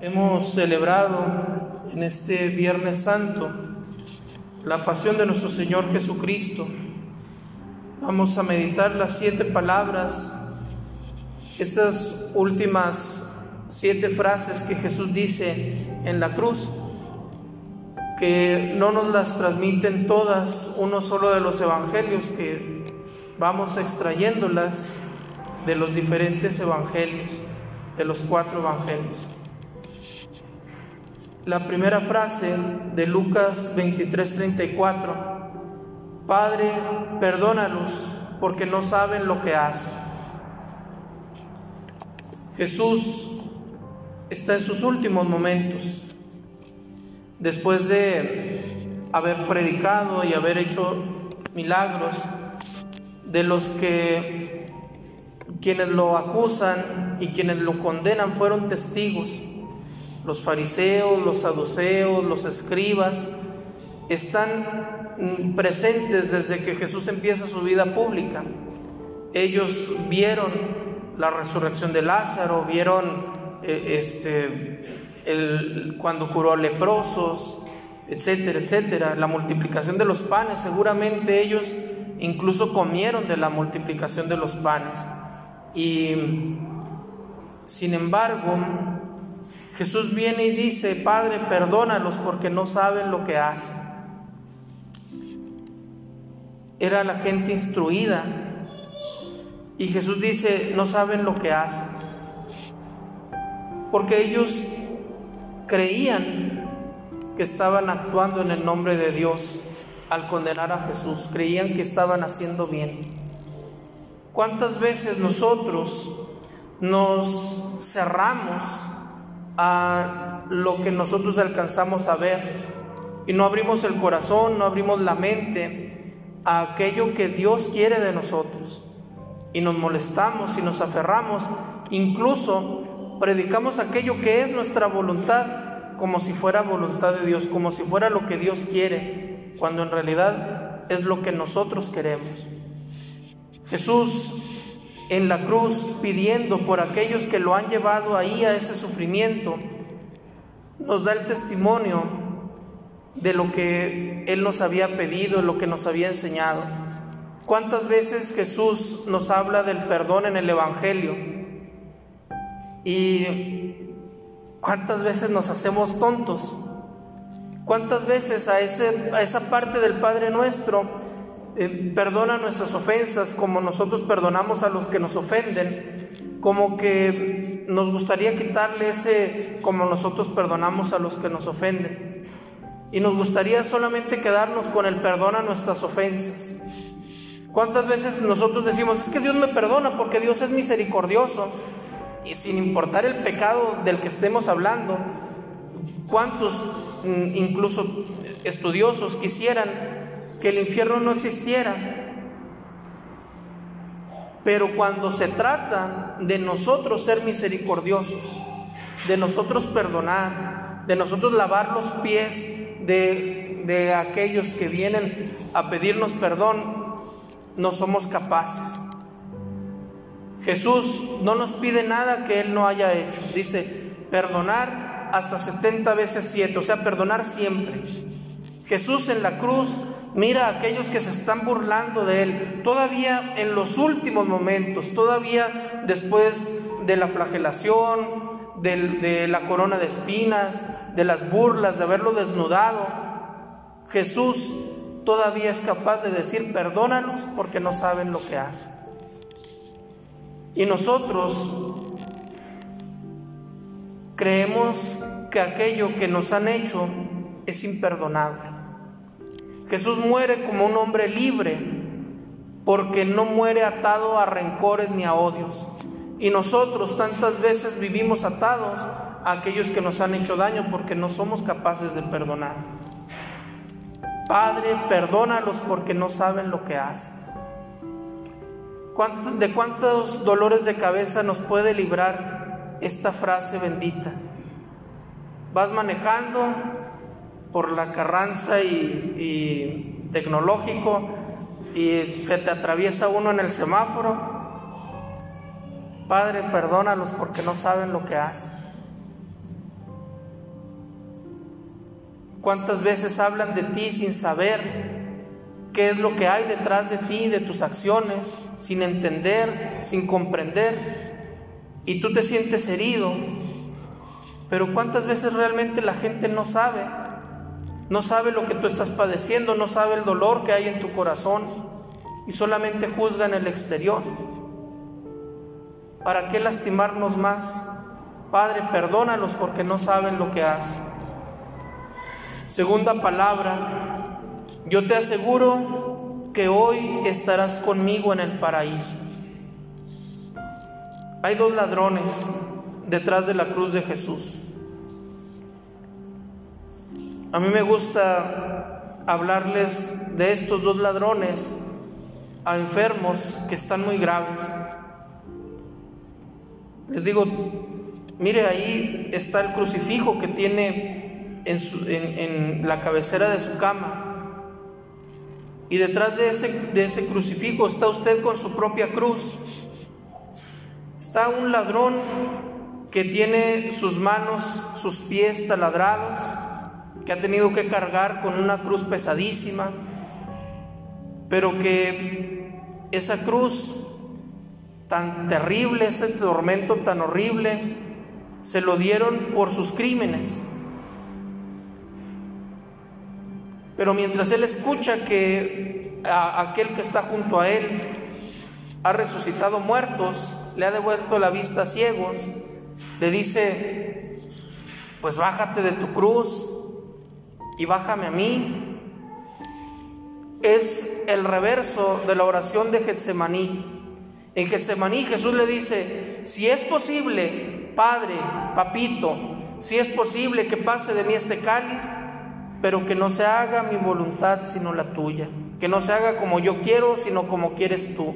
Hemos celebrado en este Viernes Santo la pasión de nuestro Señor Jesucristo. Vamos a meditar las siete palabras, estas últimas siete frases que Jesús dice en la cruz, que no nos las transmiten todas uno solo de los evangelios, que vamos extrayéndolas de los diferentes evangelios, de los cuatro evangelios. La primera frase de Lucas 23:34, Padre, perdónalos porque no saben lo que hacen. Jesús está en sus últimos momentos, después de haber predicado y haber hecho milagros, de los que quienes lo acusan y quienes lo condenan fueron testigos. Los fariseos, los saduceos, los escribas están presentes desde que Jesús empieza su vida pública. Ellos vieron la resurrección de Lázaro, vieron eh, este, cuando curó a leprosos, etcétera, etcétera, la multiplicación de los panes, seguramente ellos incluso comieron de la multiplicación de los panes. Y sin embargo, Jesús viene y dice, Padre, perdónalos porque no saben lo que hacen. Era la gente instruida. Y Jesús dice, no saben lo que hacen. Porque ellos creían que estaban actuando en el nombre de Dios al condenar a Jesús. Creían que estaban haciendo bien. ¿Cuántas veces nosotros nos cerramos a lo que nosotros alcanzamos a ver y no abrimos el corazón, no abrimos la mente a aquello que Dios quiere de nosotros? Y nos molestamos y nos aferramos, incluso predicamos aquello que es nuestra voluntad como si fuera voluntad de Dios, como si fuera lo que Dios quiere, cuando en realidad es lo que nosotros queremos. Jesús en la cruz pidiendo por aquellos que lo han llevado ahí a ese sufrimiento, nos da el testimonio de lo que Él nos había pedido, lo que nos había enseñado. ¿Cuántas veces Jesús nos habla del perdón en el Evangelio? ¿Y cuántas veces nos hacemos tontos? ¿Cuántas veces a, a esa parte del Padre nuestro eh, perdona nuestras ofensas como nosotros perdonamos a los que nos ofenden, como que nos gustaría quitarle ese como nosotros perdonamos a los que nos ofenden. Y nos gustaría solamente quedarnos con el perdón a nuestras ofensas. ¿Cuántas veces nosotros decimos, es que Dios me perdona porque Dios es misericordioso? Y sin importar el pecado del que estemos hablando, ¿cuántos mm, incluso estudiosos quisieran que el infierno no existiera. Pero cuando se trata de nosotros ser misericordiosos, de nosotros perdonar, de nosotros lavar los pies de, de aquellos que vienen a pedirnos perdón, no somos capaces. Jesús no nos pide nada que Él no haya hecho. Dice, perdonar hasta 70 veces 7, o sea, perdonar siempre. Jesús en la cruz mira a aquellos que se están burlando de Él, todavía en los últimos momentos, todavía después de la flagelación, de, la corona de espinas, de las burlas, de haberlo desnudado, Jesús todavía es capaz de decir, perdónalos porque no saben lo que hacen. Y nosotros creemos que aquello que nos han hecho es imperdonable. Jesús muere como un hombre libre porque no muere atado a rencores ni a odios. Y nosotros tantas veces vivimos atados a aquellos que nos han hecho daño porque no somos capaces de perdonar. Padre, perdónalos porque no saben lo que hacen. ¿De cuántos dolores de cabeza nos puede librar esta frase bendita? Vas manejando por la carranza y, tecnológico y se te atraviesa uno en el semáforo. Padre, perdónalos porque no saben lo que hacen. ¿Cuántas veces hablan de ti sin saber qué es lo que hay detrás de ti, de tus acciones, sin entender, sin comprender? Y tú te sientes herido, pero ¿cuántas veces realmente la gente no sabe? No sabe lo que tú estás padeciendo, no sabe el dolor que hay en tu corazón y solamente juzgan el exterior. ¿Para qué lastimarnos más? Padre, perdónalos porque no saben lo que hacen. Segunda palabra, yo te aseguro que hoy estarás conmigo en el paraíso. Hay dos ladrones detrás de la cruz de Jesús. A mí me gusta hablarles de estos dos ladrones a enfermos que están muy graves. Les digo, mire ahí está el crucifijo que tiene en, la cabecera de su cama. Y detrás de ese, de ese crucifijo está usted con su propia cruz. Está un ladrón que tiene sus manos, sus pies taladrados, que ha tenido que cargar con una cruz pesadísima, pero que esa cruz tan terrible, ese tormento tan horrible, se lo dieron por sus crímenes. Pero mientras él escucha que aquel que está junto a él ha resucitado muertos, le ha devuelto la vista a ciegos, le dice, pues bájate de tu cruz y bájame a mí. Es el reverso de la oración de Getsemaní. En Getsemaní Jesús le dice, si es posible, Padre, Papito, si es posible que pase de mí este cáliz, pero que no se haga mi voluntad sino la tuya, que no se haga como yo quiero, sino como quieres tú.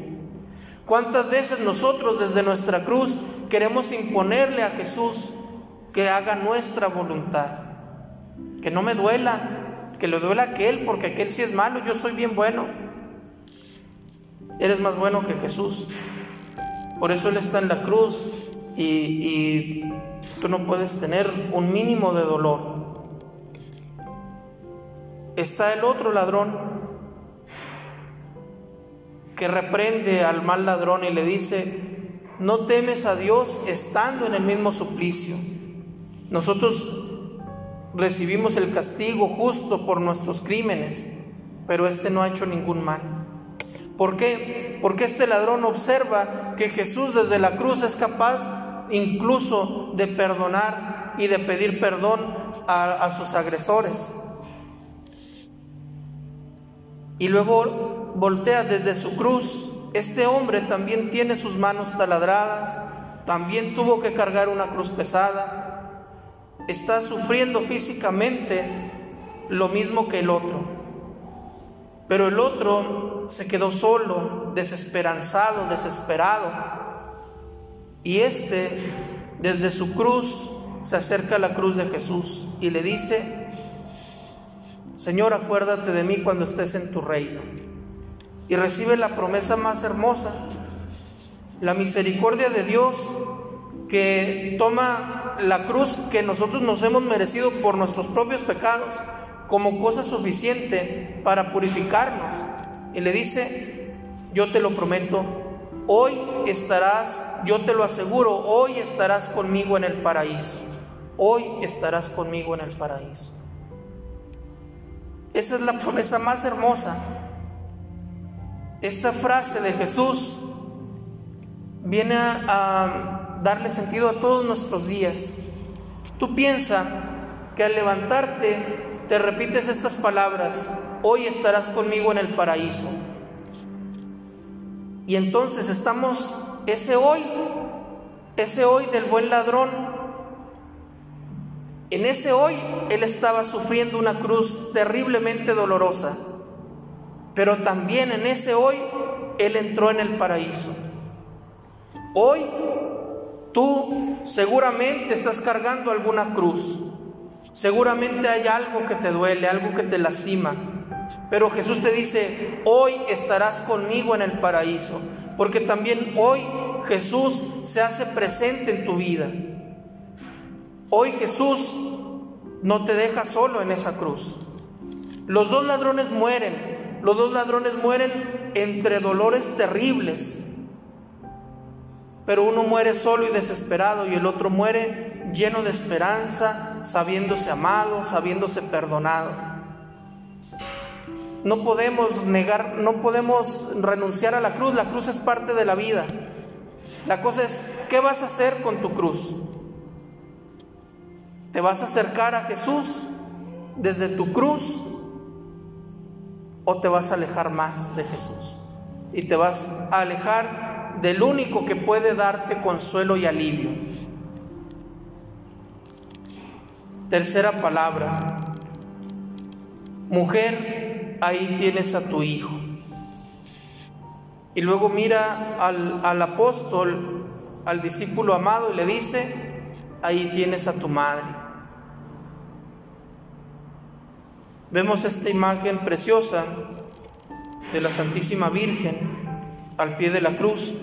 ¿Cuántas veces nosotros desde nuestra cruz queremos imponerle a Jesús que haga nuestra voluntad? Que no me duela, que le duela a aquel, porque aquel sí es malo, yo soy bien bueno. Eres más bueno que Jesús. Por eso Él está en la cruz y, y tú no puedes tener un mínimo de dolor. Está el otro ladrón que reprende al mal ladrón y le dice, no temes a Dios estando en el mismo suplicio. Nosotros recibimos el castigo justo por nuestros crímenes, pero este no ha hecho ningún mal. ¿Por qué? Porque este ladrón observa que Jesús desde la cruz es capaz incluso de perdonar y de pedir perdón a, sus agresores. Y luego voltea desde su cruz, este hombre también tiene sus manos taladradas, también tuvo que cargar una cruz pesada, está sufriendo físicamente lo mismo que el otro. Pero el otro se quedó solo, desesperanzado, desesperado. Y este, desde su cruz, se acerca a la cruz de Jesús y le dice, Señor, acuérdate de mí cuando estés en tu reino y recibe la promesa más hermosa, la misericordia de Dios que toma la cruz que nosotros nos hemos merecido por nuestros propios pecados como cosa suficiente para purificarnos. Y le dice, yo te lo prometo, hoy estarás, yo te lo aseguro, hoy estarás conmigo en el paraíso. Hoy estarás conmigo en el paraíso. Esa es la promesa más hermosa esta frase de Jesús viene a, darle sentido a todos nuestros días. Tú piensa que al levantarte te repites estas palabras, hoy estarás conmigo en el paraíso. Y entonces estamos, ese hoy, ese hoy del buen ladrón, en ese hoy él estaba sufriendo una cruz terriblemente dolorosa pero también en ese hoy Él entró en el paraíso. Hoy tú seguramente estás cargando alguna cruz. Seguramente hay algo que te duele, algo que te lastima. Pero Jesús te dice, hoy estarás conmigo en el paraíso. Porque también hoy Jesús se hace presente en tu vida. Hoy Jesús no te deja solo en esa cruz. Los dos ladrones mueren, los dos ladrones mueren entre dolores terribles, pero uno muere solo y desesperado y el otro muere lleno de esperanza, sabiéndose amado, sabiéndose perdonado. No podemos negar, no podemos renunciar a la cruz, la cruz es parte de la vida. La cosa es, ¿qué vas a hacer con tu cruz? ¿Te vas a acercar a Jesús desde tu cruz o te vas a alejar más de Jesús? Y te vas a alejar del único que puede darte consuelo y alivio. Tercera palabra, mujer, ahí tienes a tu hijo. Y luego mira al, al apóstol, al discípulo amado y le dice, ahí tienes a tu madre. Vemos esta imagen preciosa de la Santísima Virgen al pie de la cruz.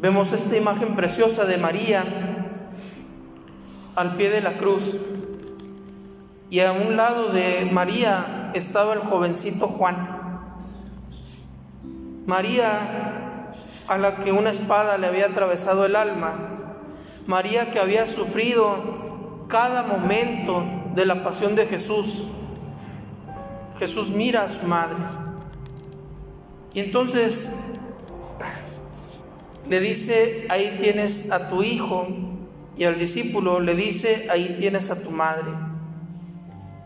Vemos esta imagen preciosa de María al pie de la cruz. Y a un lado de María estaba el jovencito Juan. María a la que una espada le había atravesado el alma, María que había sufrido cada momento de la pasión de Jesús. Jesús mira a su madre. Y entonces le dice, ahí tienes a tu hijo, y al discípulo le dice, ahí tienes a tu madre.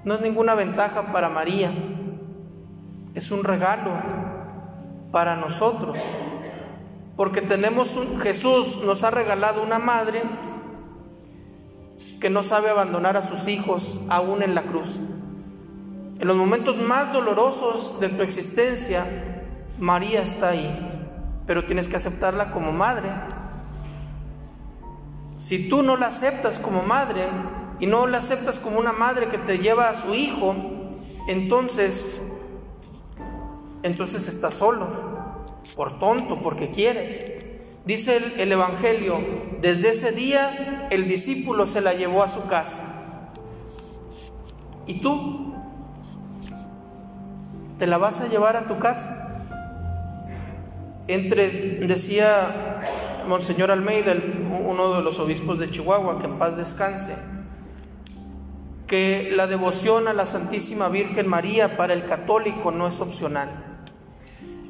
No es ninguna ventaja para María, es un regalo para nosotros. Porque tenemos un Jesús nos ha regalado una madre que no sabe abandonar a sus hijos aún en la cruz. En los momentos más dolorosos de tu existencia, María está ahí, pero tienes que aceptarla como madre. Si tú no la aceptas como madre y no la aceptas como una madre que te lleva a su hijo, entonces entonces estás solo, por tonto, porque quieres. Dice el, Evangelio, desde ese día el discípulo se la llevó a su casa. ¿Y tú? ¿Te la vas a llevar a tu casa? Entre, decía Monseñor Almeida, uno de los obispos de Chihuahua, que en paz descanse, que la devoción a la Santísima Virgen María para el católico no es opcional.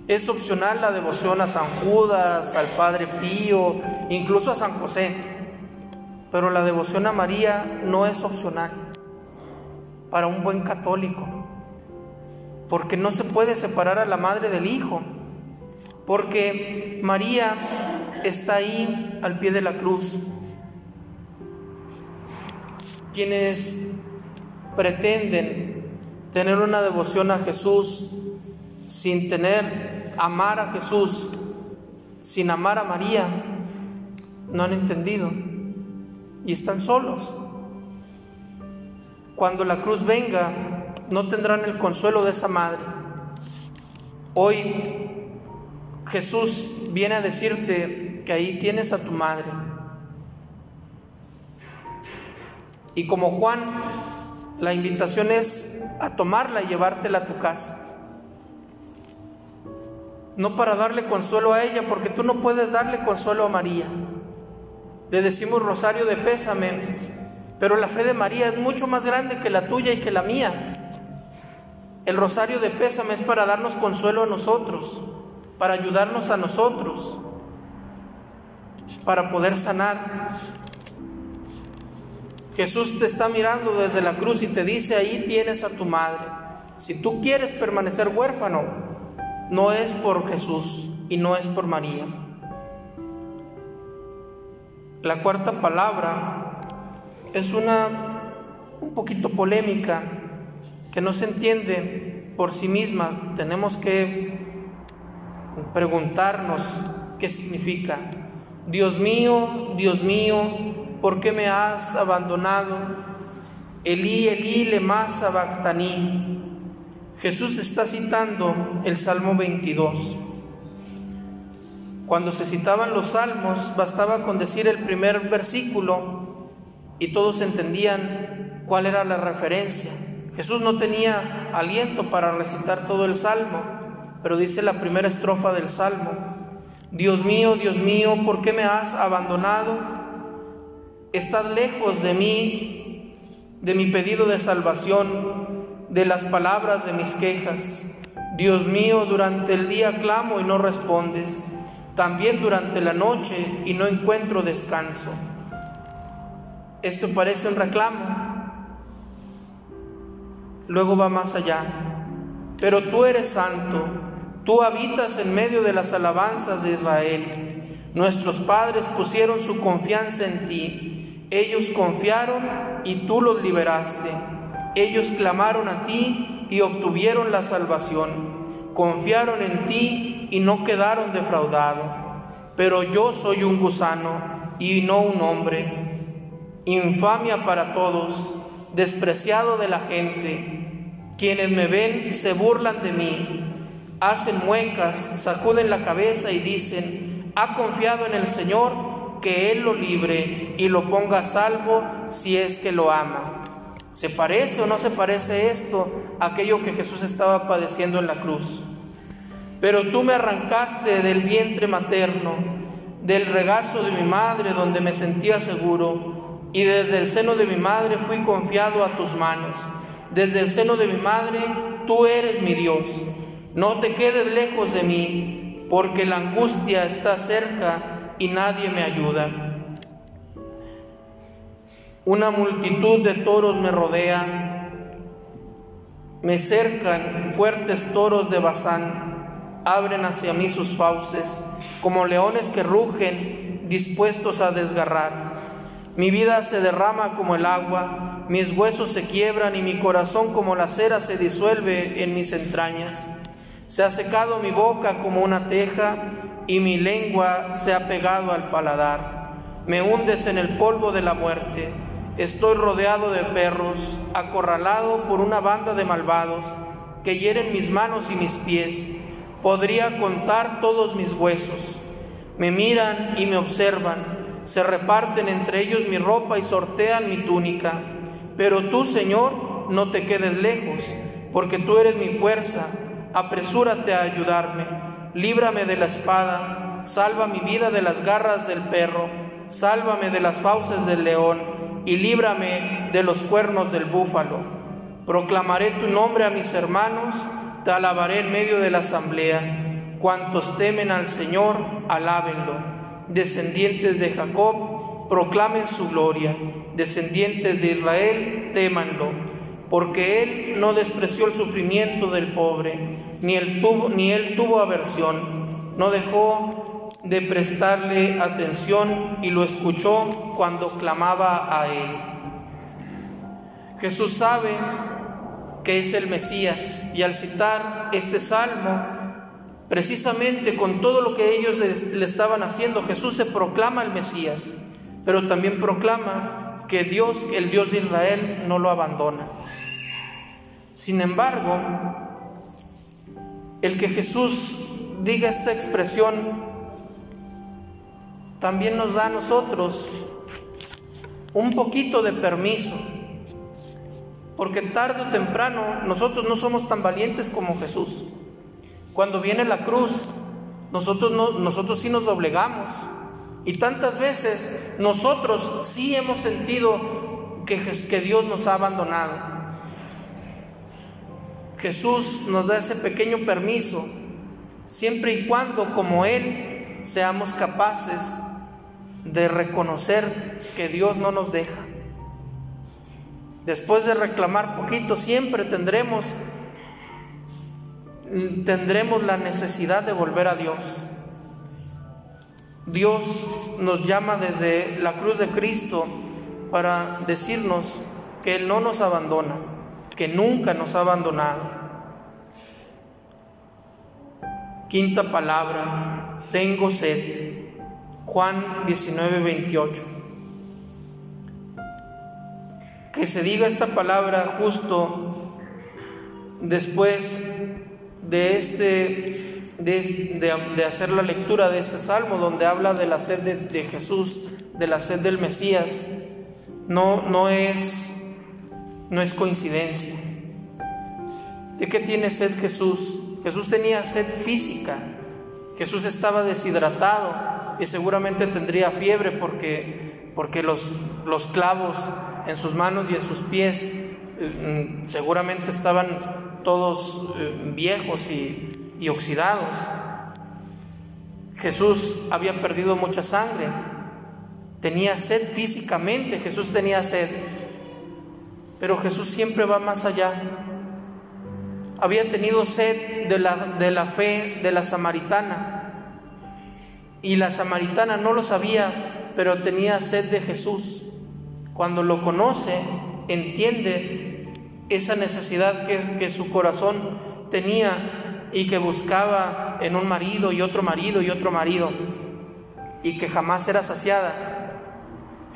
Es opcional la devoción a San Judas, al Padre Pío, incluso a San José. Pero la devoción a María no es opcional para un buen católico. Porque no se puede separar a la madre del hijo. Porque María está ahí al pie de la cruz. Quienes pretenden tener una devoción a Jesús sin tener, amar a Jesús, sin amar a María, no han entendido y están solos. Cuando la cruz venga, no tendrán el consuelo de esa madre. Hoy Jesús viene a decirte que ahí tienes a tu madre. Y como Juan, la invitación es a tomarla y llevártela a tu casa no para darle consuelo a ella, porque tú no puedes darle consuelo a María. Le decimos rosario de pésame, pero la fe de María es mucho más grande que la tuya y que la mía. El rosario de pésame es para darnos consuelo a nosotros, para ayudarnos a nosotros, para poder sanar. Jesús te está mirando desde la cruz y te dice, ahí tienes a tu madre. Si tú quieres permanecer huérfano, no es por Jesús y no es por María. La cuarta palabra es una un poquito polémica que no se entiende por sí misma. Tenemos que preguntarnos qué significa. Dios mío, Dios mío, ¿por qué me has abandonado? Elí, Elí, lema sabactaní. Jesús está citando el Salmo 22. Cuando se citaban los salmos, bastaba con decir el primer versículo y todos entendían cuál era la referencia. Jesús no tenía aliento para recitar todo el salmo, pero dice la primera estrofa del salmo, Dios mío, Dios mío, ¿por qué me has abandonado? Estás lejos de mí, de mi pedido de salvación, de las palabras de mis quejas. Dios mío, durante el día clamo y no respondes también durante la noche y no encuentro descanso. Esto parece un reclamo. Luego va más allá. Pero tú eres santo, tú habitas en medio de las alabanzas de Israel. Nuestros padres pusieron su confianza en ti. Ellos confiaron y tú los liberaste. Ellos clamaron a ti y obtuvieron la salvación. Confiaron en ti y no quedaron defraudados. Pero yo soy un gusano y no un hombre, infamia para todos, despreciado de la gente. Quienes me ven se burlan de mí, hacen muecas, sacuden la cabeza y dicen, ha confiado en el Señor, que Él lo libre y lo ponga a salvo si es que lo ama. ¿Se parece o no se parece esto a aquello que Jesús estaba padeciendo en la cruz? Pero tú me arrancaste del vientre materno, del regazo de mi madre donde me sentía seguro, y desde el seno de mi madre fui confiado a tus manos. Desde el seno de mi madre, tú eres mi Dios. No te quedes lejos de mí, porque la angustia está cerca y nadie me ayuda. Una multitud de toros me rodea, me cercan fuertes toros de Bazán abren hacia mí sus fauces, como leones que rugen, dispuestos a desgarrar. Mi vida se derrama como el agua, mis huesos se quiebran y mi corazón como la cera se disuelve en mis entrañas. Se ha secado mi boca como una teja y mi lengua se ha pegado al paladar. Me hundes en el polvo de la muerte. Estoy rodeado de perros, acorralado por una banda de malvados que hieren mis manos y mis pies podría contar todos mis huesos. Me miran y me observan, se reparten entre ellos mi ropa y sortean mi túnica. Pero tú, Señor, no te quedes lejos, porque tú eres mi fuerza. Apresúrate a ayudarme, líbrame de la espada, salva mi vida de las garras del perro, sálvame de las fauces del león y líbrame de los cuernos del búfalo. Proclamaré tu nombre a mis hermanos te alabaré en medio de la asamblea. Cuantos temen al Señor, alábenlo. Descendientes de Jacob, proclamen su gloria. Descendientes de Israel, témanlo. Porque Él no despreció el sufrimiento del pobre, ni él tuvo, ni él tuvo aversión. No dejó de prestarle atención y lo escuchó cuando clamaba a Él. Jesús sabe que es el Mesías. Y al citar este salmo, precisamente con todo lo que ellos le estaban haciendo, Jesús se proclama el Mesías, pero también proclama que Dios, el Dios de Israel, no lo abandona. Sin embargo, el que Jesús diga esta expresión también nos da a nosotros un poquito de permiso porque tarde o temprano nosotros no somos tan valientes como Jesús. Cuando viene la cruz, nosotros, no, nosotros sí nos doblegamos. Y tantas veces nosotros sí hemos sentido que, que Dios nos ha abandonado. Jesús nos da ese pequeño permiso, siempre y cuando como Él seamos capaces de reconocer que Dios no nos deja. Después de reclamar poquito, siempre tendremos tendremos la necesidad de volver a Dios. Dios nos llama desde la cruz de Cristo para decirnos que Él no nos abandona, que nunca nos ha abandonado. Quinta palabra, tengo sed. Juan 19, 28 que se diga esta palabra justo después de, este, de, hacer la lectura de este salmo donde habla de la sed de, Jesús, de la sed del Mesías, no, no, es, no es coincidencia. ¿De qué tiene sed Jesús? Jesús tenía sed física, Jesús estaba deshidratado y seguramente tendría fiebre porque, porque los, los clavos en sus manos y en sus pies eh, mm, seguramente estaban todos eh, viejos y, y oxidados. Jesús había perdido mucha sangre, tenía sed físicamente, Jesús tenía sed, pero Jesús siempre va más allá. Había tenido sed de la, de la fe de la samaritana y la samaritana no lo sabía, pero tenía sed de Jesús. Cuando lo conoce, entiende esa necesidad que, su corazón tenía y que buscaba en un marido y otro marido y otro marido y que jamás era saciada.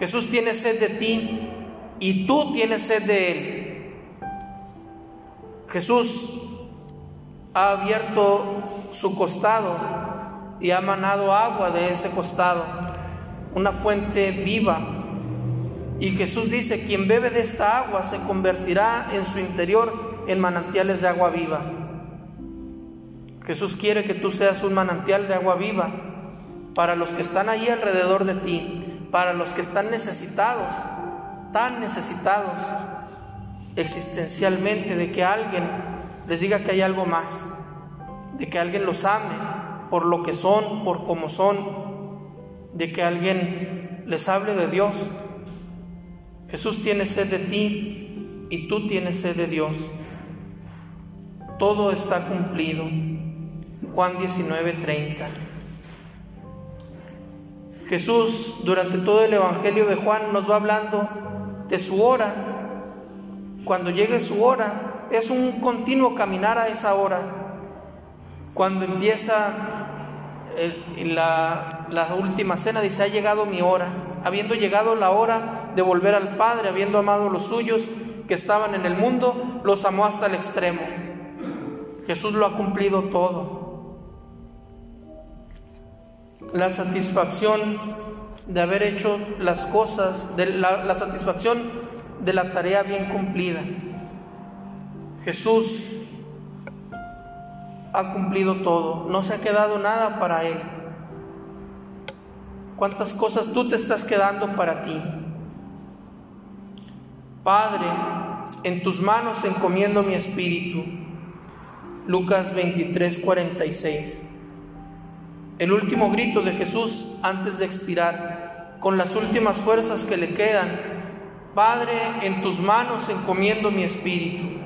Jesús tiene sed de ti y tú tienes sed de Él. Jesús ha abierto su costado y ha manado agua de ese costado, una fuente viva y Jesús dice, quien bebe de esta agua se convertirá en su interior en manantiales de agua viva. Jesús quiere que tú seas un manantial de agua viva para los que están ahí alrededor de ti, para los que están necesitados, tan necesitados existencialmente de que alguien les diga que hay algo más, de que alguien los ame por lo que son, por cómo son, de que alguien les hable de Dios. Jesús tiene sed de ti y tú tienes sed de Dios. Todo está cumplido. Juan 19:30. Jesús durante todo el Evangelio de Juan nos va hablando de su hora. Cuando llegue su hora, es un continuo caminar a esa hora. Cuando empieza la, última cena, dice, ha llegado mi hora. Habiendo llegado la hora, de volver al Padre, habiendo amado los suyos que estaban en el mundo, los amó hasta el extremo. Jesús lo ha cumplido todo. La satisfacción de haber hecho las cosas, la, la satisfacción de la tarea bien cumplida. Jesús ha cumplido todo, no se ha quedado nada para Él. ¿Cuántas cosas tú te estás quedando para ti? Padre, en tus manos encomiendo mi espíritu. Lucas 23, 46. El último grito de Jesús antes de expirar, con las últimas fuerzas que le quedan. Padre, en tus manos encomiendo mi espíritu.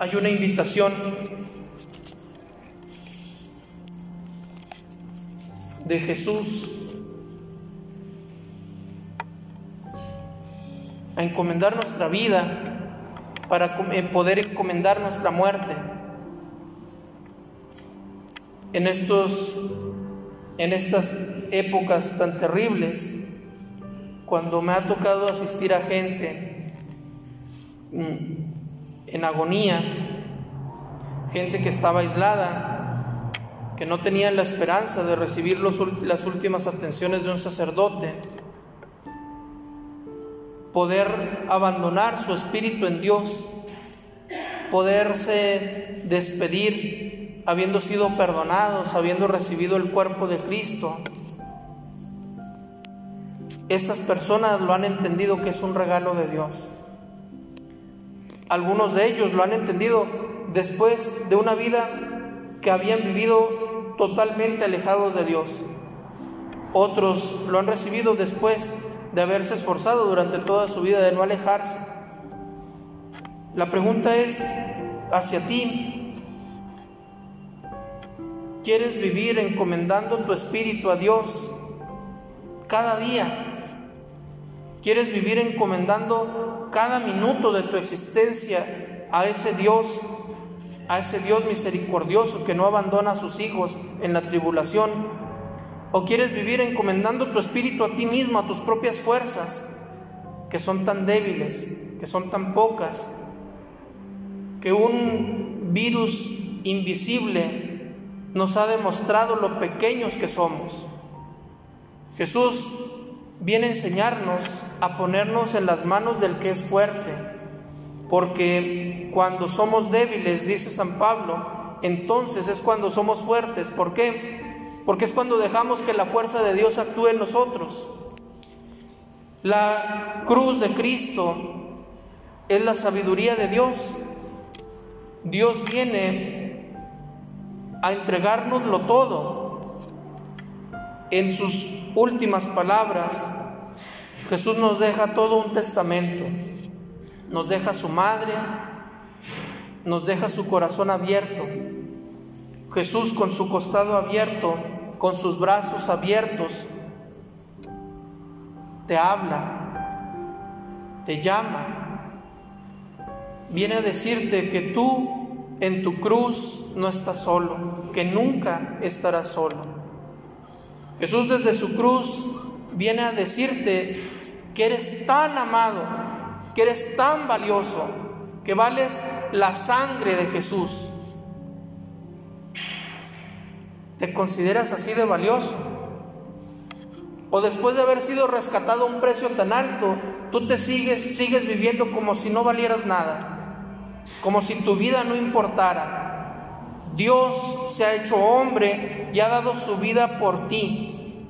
Hay una invitación de Jesús a encomendar nuestra vida para eh, poder encomendar nuestra muerte. En, estos, en estas épocas tan terribles, cuando me ha tocado asistir a gente mm, en agonía, gente que estaba aislada, que no tenía la esperanza de recibir las últimas atenciones de un sacerdote, poder abandonar su espíritu en Dios, poderse despedir habiendo sido perdonados, habiendo recibido el cuerpo de Cristo. Estas personas lo han entendido que es un regalo de Dios. Algunos de ellos lo han entendido después de una vida que habían vivido totalmente alejados de Dios. Otros lo han recibido después de haberse esforzado durante toda su vida de no alejarse. La pregunta es hacia ti. ¿Quieres vivir encomendando tu espíritu a Dios cada día? ¿Quieres vivir encomendando cada minuto de tu existencia a ese Dios, a ese Dios misericordioso que no abandona a sus hijos en la tribulación? ¿O quieres vivir encomendando tu espíritu a ti mismo, a tus propias fuerzas, que son tan débiles, que son tan pocas, que un virus invisible nos ha demostrado lo pequeños que somos. Jesús viene a enseñarnos a ponernos en las manos del que es fuerte, porque cuando somos débiles, dice San Pablo, entonces es cuando somos fuertes. ¿Por qué? Porque es cuando dejamos que la fuerza de Dios actúe en nosotros. La cruz de Cristo es la sabiduría de Dios. Dios viene a entregárnoslo todo. En sus últimas palabras, Jesús nos deja todo un testamento. Nos deja su madre, nos deja su corazón abierto. Jesús con su costado abierto, con sus brazos abiertos, te habla, te llama, viene a decirte que tú en tu cruz no estás solo, que nunca estarás solo. Jesús desde su cruz viene a decirte que eres tan amado, que eres tan valioso, que vales la sangre de Jesús. ¿Te consideras así de valioso? O después de haber sido rescatado a un precio tan alto, tú te sigues, sigues viviendo como si no valieras nada, como si tu vida no importara. Dios se ha hecho hombre y ha dado su vida por ti.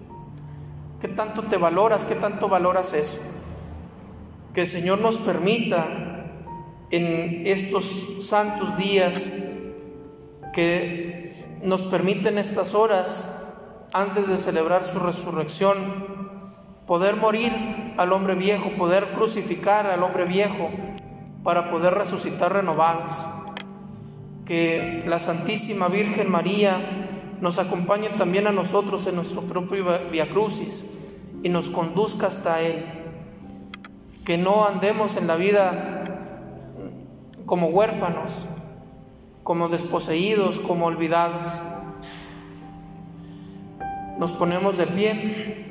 ¿Qué tanto te valoras? ¿Qué tanto valoras eso? Que el Señor nos permita en estos santos días que nos permiten estas horas antes de celebrar su resurrección, poder morir al hombre viejo, poder crucificar al hombre viejo para poder resucitar renovados. Que la Santísima Virgen María nos acompañe también a nosotros en nuestro propio Via Crucis y nos conduzca hasta Él. Que no andemos en la vida como huérfanos, como desposeídos, como olvidados nos ponemos de pie.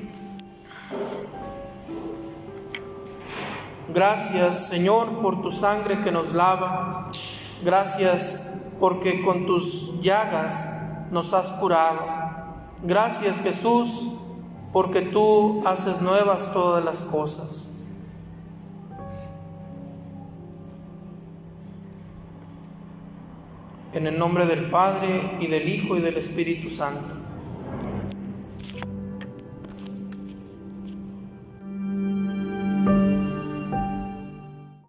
Gracias Señor por tu sangre que nos lava. Gracias porque con tus llagas nos has curado. Gracias Jesús porque tú haces nuevas todas las cosas. En el nombre del Padre y del Hijo y del Espíritu Santo.